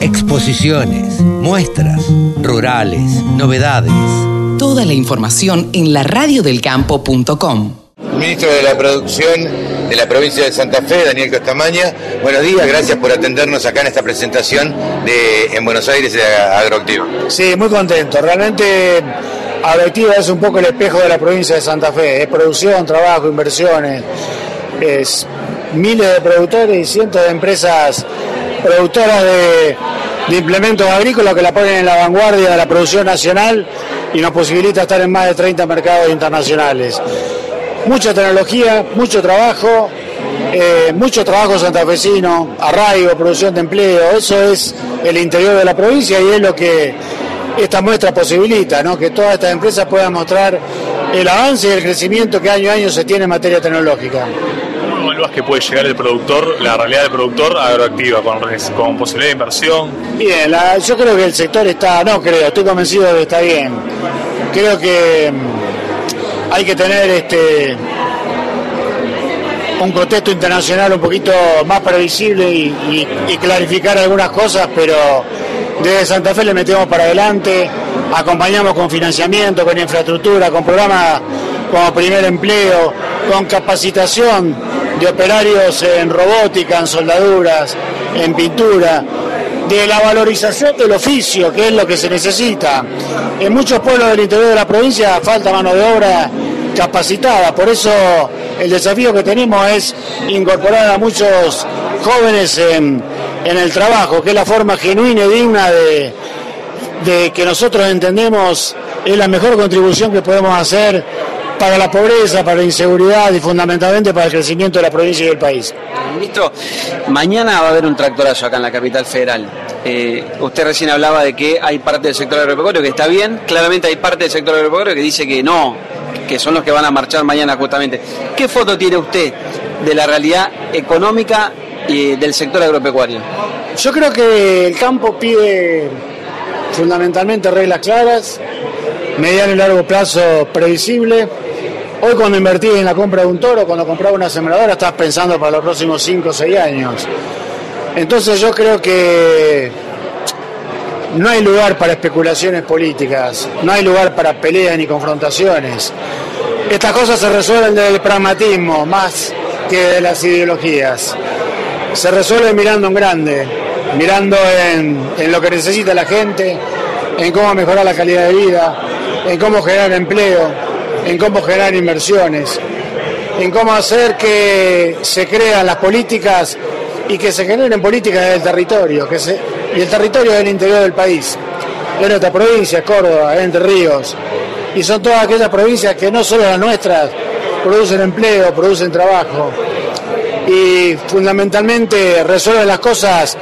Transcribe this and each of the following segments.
Exposiciones, muestras, rurales, novedades. Toda la información en la radiodelcampo.com. Ministro de la Producción de la provincia de Santa Fe, Daniel Costamaña. Buenos días, gracias por atendernos acá en esta presentación de en Buenos Aires de Agroactiva. Sí, muy contento. Realmente Agroactiva es un poco el espejo de la provincia de Santa Fe. Es producción, trabajo, inversiones. Es miles de productores y cientos de empresas productoras de, implementos agrícolas que la ponen en la vanguardia de la producción nacional y nos posibilita estar en más de 30 mercados internacionales. Mucha tecnología, mucho trabajo, eh, mucho trabajo santafesino, arraigo, producción de empleo, eso es el interior de la provincia y es lo que esta muestra posibilita, que todas estas empresas puedan mostrar el avance y el crecimiento que año a año se tiene en materia tecnológica que puede llegar el productor, la realidad del productor agroactiva, con, con posibilidad de inversión? Bien, yo creo que el sector está, no creo, estoy convencido de que está bien. Creo que mm, hay que tener este un contexto internacional un poquito más previsible y, y clarificar algunas cosas, pero desde Santa Fe le metemos para adelante, acompañamos con financiamiento, con infraestructura, con programas como primer empleo, con capacitación de operarios en robótica, en soldaduras, en pintura, de la valorización del oficio, que es lo que se necesita. En muchos pueblos del interior de la provincia falta mano de obra capacitada, por eso el desafío que tenemos es incorporar a muchos jóvenes en, el trabajo, que es la forma genuina y digna de, que nosotros entendemos es la mejor contribución que podemos hacer para la pobreza, para la inseguridad y fundamentalmente para el crecimiento de la provincia y del país. Ministro, mañana va a haber un tractorazo acá en la capital federal. Eh, usted recién hablaba de que hay parte del sector agropecuario que está bien, claramente hay parte del sector agropecuario que dice que no, que son los que van a marchar mañana justamente. ¿Qué foto tiene usted de la realidad económica y del sector agropecuario? Yo creo que el campo pide fundamentalmente reglas claras, mediano y largo plazo previsible Hoy cuando invertí en la compra de un toro, cuando compraba una sembradora, estás pensando para los próximos 5 o 6 años. Entonces yo creo que no hay lugar para especulaciones políticas, no hay lugar para peleas ni confrontaciones. Estas cosas se resuelven desde el pragmatismo más que de las ideologías. Se resuelven mirando en grande, mirando en lo que necesita la gente, en cómo mejorar la calidad de vida, en cómo generar empleo, en cómo generar inversiones, en cómo hacer que se crean las políticas y que se generen políticas del territorio, y el territorio del interior del país. En nuestra provincia, Córdoba, Entre Ríos, y son todas aquellas provincias que no solo las nuestras producen empleo, producen trabajo y fundamentalmente resuelven las cosas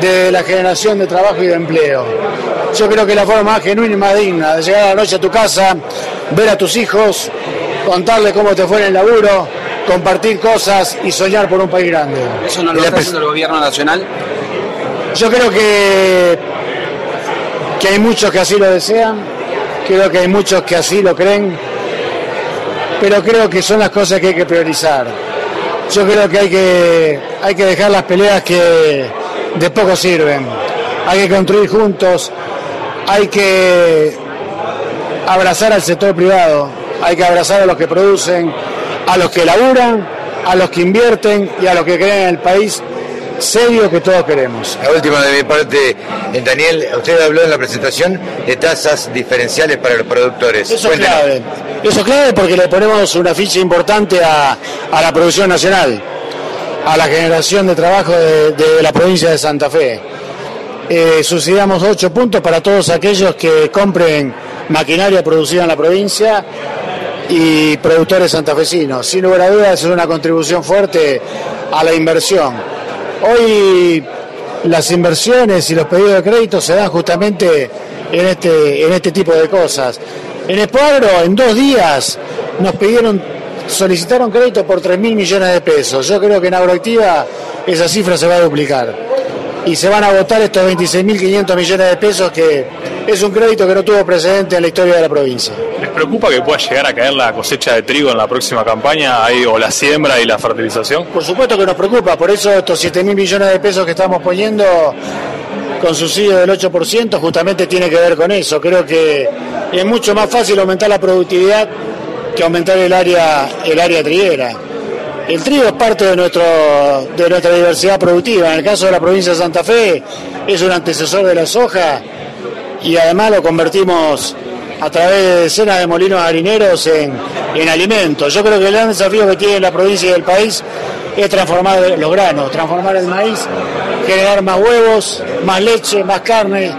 de la generación de trabajo y de empleo. Yo creo que la forma más genuina y más digna de llegar a la noche a tu casa, ver a tus hijos, contarle cómo te fue en el laburo, compartir cosas y soñar por un país grande. ¿Eso no lo está haciendo el gobierno nacional? Yo creo que, que hay muchos que así lo desean, creo que hay muchos que así lo creen, pero creo que son las cosas que hay que priorizar. Yo creo que hay que, hay que dejar las peleas que de poco sirven. Hay que construir juntos, hay que abrazar al sector privado, hay que abrazar a los que producen, a los que laburan, a los que invierten y a los que creen en el país serio que todos queremos. La última de mi parte, eh, Daniel, usted habló en la presentación de tasas diferenciales para los productores. Eso es clave. Eso es clave porque le ponemos una ficha importante a, la producción nacional, a la generación de trabajo de la provincia de Santa Fe eh, subsidiamos 8 puntos para todos aquellos que compren maquinaria producida en la provincia y productores santafesinos. Sin lugar a dudas es una contribución fuerte a la inversión. Hoy las inversiones y los pedidos de crédito se dan justamente en este, en este tipo de cosas. En Espoagro, en dos días, nos pidieron, solicitaron crédito por 3 mil millones de pesos. Yo creo que en Agroactiva esa cifra se va a duplicar y se van a votar estos 26.500 millones de pesos que es un crédito que no tuvo precedente en la historia de la provincia. ¿Les preocupa que pueda llegar a caer la cosecha de trigo en la próxima campaña ahí, o la siembra y la fertilización? Por supuesto que nos preocupa, por eso estos 7.000 millones de pesos que estamos poniendo con subsidio del 8% justamente tiene que ver con eso. Creo que es mucho más fácil aumentar la productividad que aumentar el área, el área triguera. El trigo es parte de, nuestro, de nuestra diversidad productiva. En el caso de la provincia de Santa Fe, es un antecesor de la soja y además lo convertimos a través de decenas de molinos harineros en, en alimentos. Yo creo que el gran desafío que tiene la provincia y el país es transformar los granos, transformar el maíz, generar más huevos, más leche, más carne,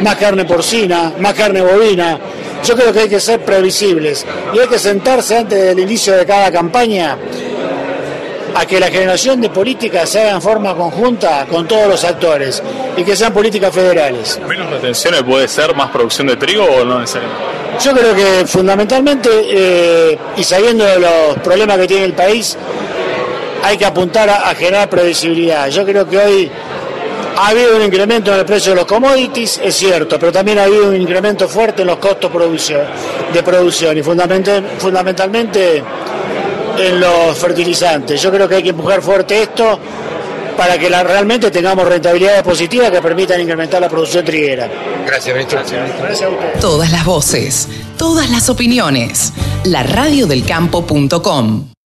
más carne porcina, más carne bovina. Yo creo que hay que ser previsibles y hay que sentarse antes del inicio de cada campaña a que la generación de políticas se haga en forma conjunta con todos los actores y que sean políticas federales. ¿Menos retenciones puede ser más producción de trigo o no necesariamente? Yo creo que fundamentalmente, eh, y sabiendo de los problemas que tiene el país, hay que apuntar a, a generar previsibilidad. Yo creo que hoy ha habido un incremento en el precio de los commodities, es cierto, pero también ha habido un incremento fuerte en los costos de producción y fundamentalmente en los fertilizantes. Yo creo que hay que empujar fuerte esto para que la, realmente tengamos rentabilidades positivas que permitan incrementar la producción triguera. Gracias, ministro. Gracias a ustedes. Todas las voces, todas las opiniones. La radiodelcampo.com.